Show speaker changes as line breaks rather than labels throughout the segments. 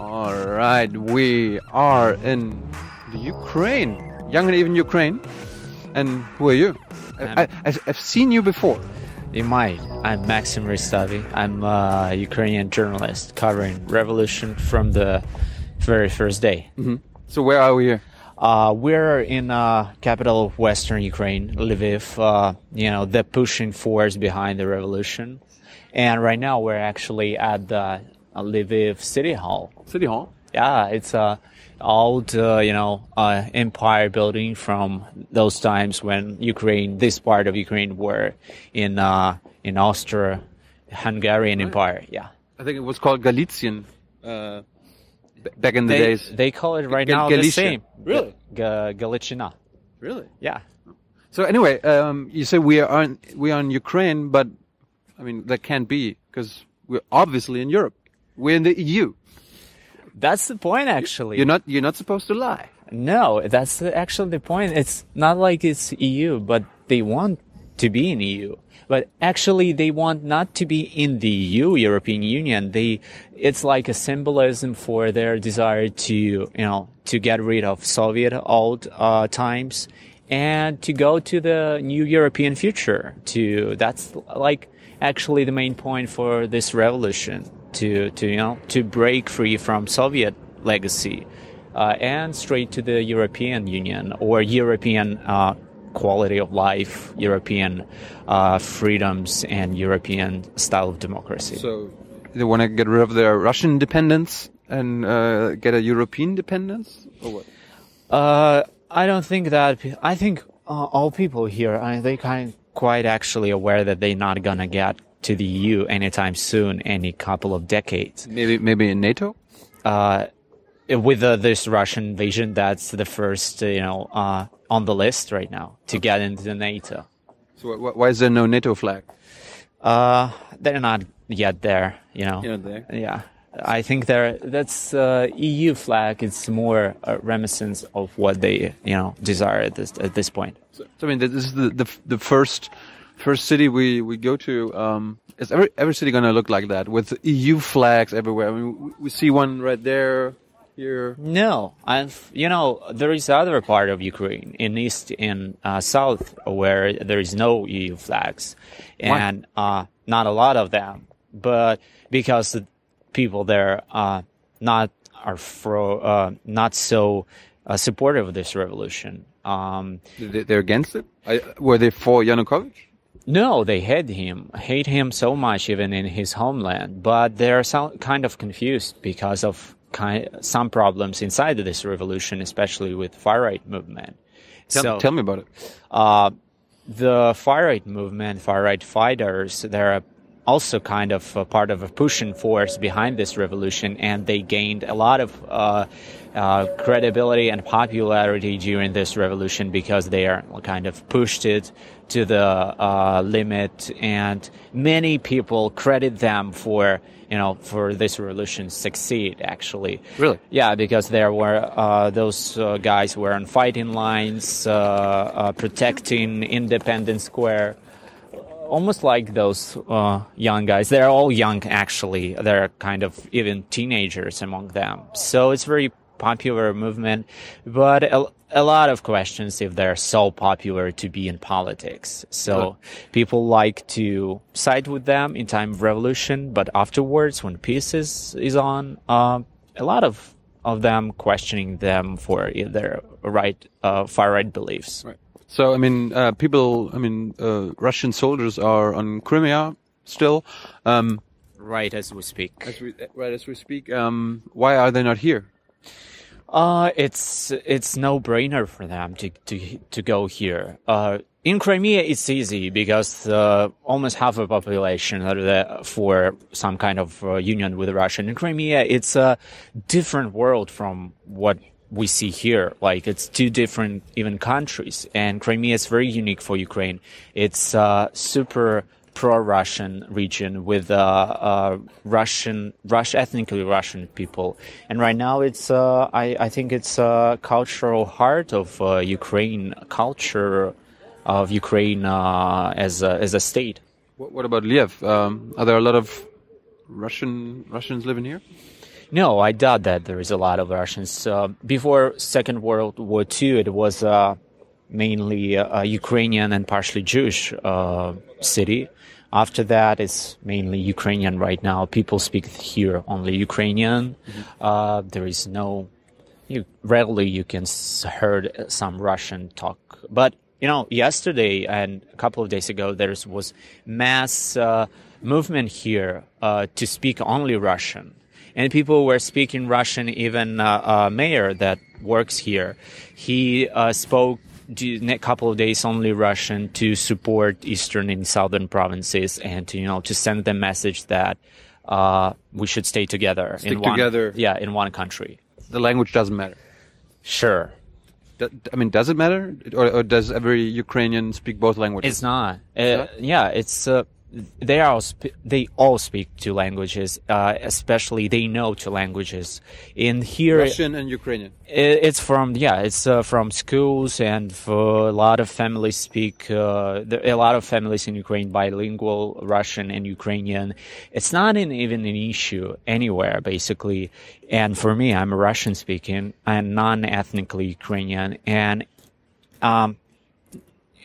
All right, we are in the Ukraine, Jung & Naiv in Ukraine. And who are you? I, I, I've seen you before.
You might. I'm Maxim Eristavi. I'm a Ukrainian journalist covering revolution from the very first day.
So where are we here?
Uh, we're in uh, capital of Western Ukraine, Lviv. Uh, you know, the pushing force behind the revolution. And right now we're actually at the Lviv City Hall.
City Hall.
Yeah, it's a old, uh, you know, uh, empire building from those times when Ukraine, this part of Ukraine, were in uh, in Austro-Hungarian Empire. Yeah,
I think it was called Galician uh, b- back in the
they
days.
they call it right
Ga-
now the
Galicia.
same.
Really?
Ga- Galiciana.
Really?
Yeah.
So anyway, um, you say we are in, we are in Ukraine, but I mean that can't be because we're obviously in Europe. We're in the EU.
That's the point, actually.
You're not you're not supposed to lie.
No, that's actually the point. It's not like it's EU, but they want to be in EU. But actually, they want not to be in the EU, European Union. They, it's like a symbolism for their desire to, you know, to get rid of Soviet old uh, times and to go to the new European future. To that's like actually the main point for this revolution. To to you know to break free from Soviet legacy uh, and straight to the European Union or European uh, quality of life, European uh, freedoms, and European style of democracy.
So they want to get rid of their Russian dependence and uh, get a European dependence, or what?
Uh, I don't think that. I think uh, all people here, they kind quite actually aware that they're not gonna get to the EU anytime soon, any couple of decades.
Maybe maybe in NATO.
uh, with uh, this Russian invasion, that's the first, uh, you know, uh, on the list right now to get into the NATO.
So wh- wh- why is there no NATO flag?
Uh, they're not yet there, you know.
You're there.
Yeah. I think they're, that's, uh, EU flag. It's more a reminiscence of what they, you know, desire at this, at this point.
So, so, I mean, this is the the, the first first city we, we go to. Um, is every every city going to look like that with EU flags everywhere? I mean, we, we see one right there, here.
No, I've, you know, there is other part of Ukraine in east and uh, south where there is no EU flags, and uh, not a lot of them. But because the people there uh, not are fro, uh, not so uh, supportive of this revolution. Um,
They- They're against it. I, were they for Yanukovych?
No, they hate him, hate him so much, even in his homeland. But they're so, kind of confused because of kind, some problems inside of this revolution, especially with far right movement.
Tell,
so,
tell me about it.
uh, the far right movement, far right fighters, they're also kind of a part of a pushing force behind this revolution, and they gained a lot of uh, uh, credibility and popularity during this revolution because they are kind of pushed it to the uh, limit, and many people credit them for you know for this revolution succeed actually.
Really?
Yeah, because there were uh, those uh, guys were on fighting lines, uh, uh, protecting Independence Square, almost like those uh, young guys. They're all young, actually. They're kind of even teenagers among them. So it's very popular movement, but a, a lot of questions if they're so popular to be in politics. So people like to side with them in time of revolution, but afterwards, when peace is is on, uh, a lot of of them questioning them for their right, uh, far right beliefs.
Right. So I mean, uh, people. I mean, uh, Russian soldiers are on Crimea still. Um,
Right as we speak.
as we, right as we speak. Um, why are they not here?
Uh, it's it's no brainer for them to to to go here. Uh, in Crimea, it's easy because uh, almost half of the population are there for some kind of uh, union with Russia. In Crimea, it's a different world from what we see here. Like it's two different even countries, and Crimea is very unique for Ukraine. It's a super pro-Russian region with uh, uh, Russian, ethnically Russian people, and right now it's uh, I, I think it's a cultural heart of uh, Ukraine culture of Ukraine uh, as a, as a state.
What, what about Lviv? Um, are there a lot of Russian Russians living here?
No, I doubt that there is a lot of Russians. Uh, before Second World War II, it was uh, mainly a Ukrainian and partially Jewish uh, city. After that, it's mainly Ukrainian right now. People speak here only Ukrainian. Mm-hmm. there is no, you, rarely you can heard some Russian talk, but you know, yesterday and a couple of days ago, there was mass uh, movement here uh, to speak only Russian and people were speaking Russian. Even uh, a mayor that works here, he uh, spoke a couple of days only Russian to support eastern and southern provinces and to you know to send the message that uh, we should stay together.
Stick
in
one, together.
Yeah, in one country.
The language doesn't matter.
Sure.
I mean, does it matter, or, or, does every Ukrainian speak both languages?
It's not. Uh, yeah, it's uh, they are they all speak two languages, uh, especially they know two languages. In here,
Russian and Ukrainian.
It, it's from yeah, it's uh, from schools and for a lot of families speak. Uh, a lot of families in Ukraine bilingual Russian and Ukrainian. It's not an, even an issue anywhere basically. And for me, I'm Russian speaking. I'm non-ethnically Ukrainian, and um,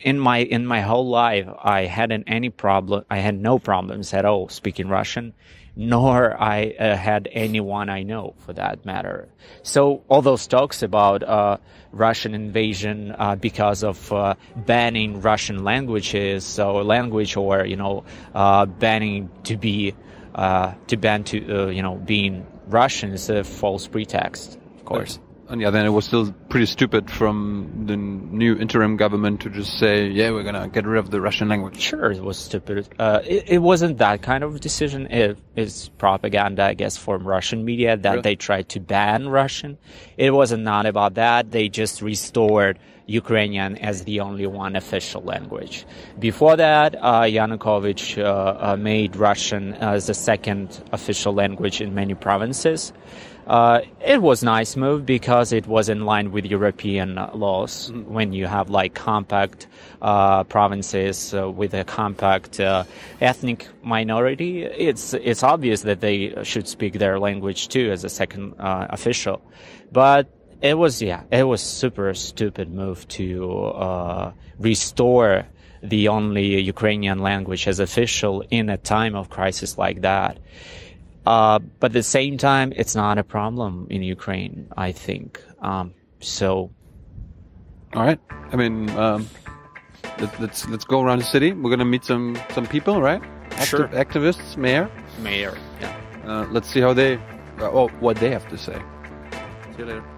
in my in my whole life I hadn't any problem I had no problems at all speaking Russian nor I uh, had anyone I know for that matter. So all those talks about uh, Russian invasion uh, because of uh, banning Russian languages or language or you know uh, banning to be uh, to ban to you know being Russian is a false pretext of course
on the other hand, it was still pretty stupid from the new interim government to just say, yeah, we're going to get rid of the Russian language.
Sure, it was stupid. Uh, it, it, wasn't that kind of decision. It's propaganda, I guess, from Russian media that really? they tried to ban Russian. It wasn't not about that. They just restored Ukrainian as the only one official language. Before that, uh, Yanukovych uh, uh made Russian as the second official language in many provinces. Uh, it was nice move because it was in line with European laws. Mm-hmm. When you have like compact uh, provinces uh, with a compact uh, ethnic minority, it's it's obvious that they should speak their language too as a second uh, official. But it was yeah, it was super stupid move to uh, restore the only Ukrainian language as official in a time of crisis like that. Uh, but at the same time, it's not a problem in Ukraine, I think. Um, so.
All right. I mean, um, let, let's let's go around the city. We're gonna meet some some people, right?
sure.
Activists, mayor.
Mayor. Yeah.
Uh, let's see how they, uh, well, what they have to say. See you later.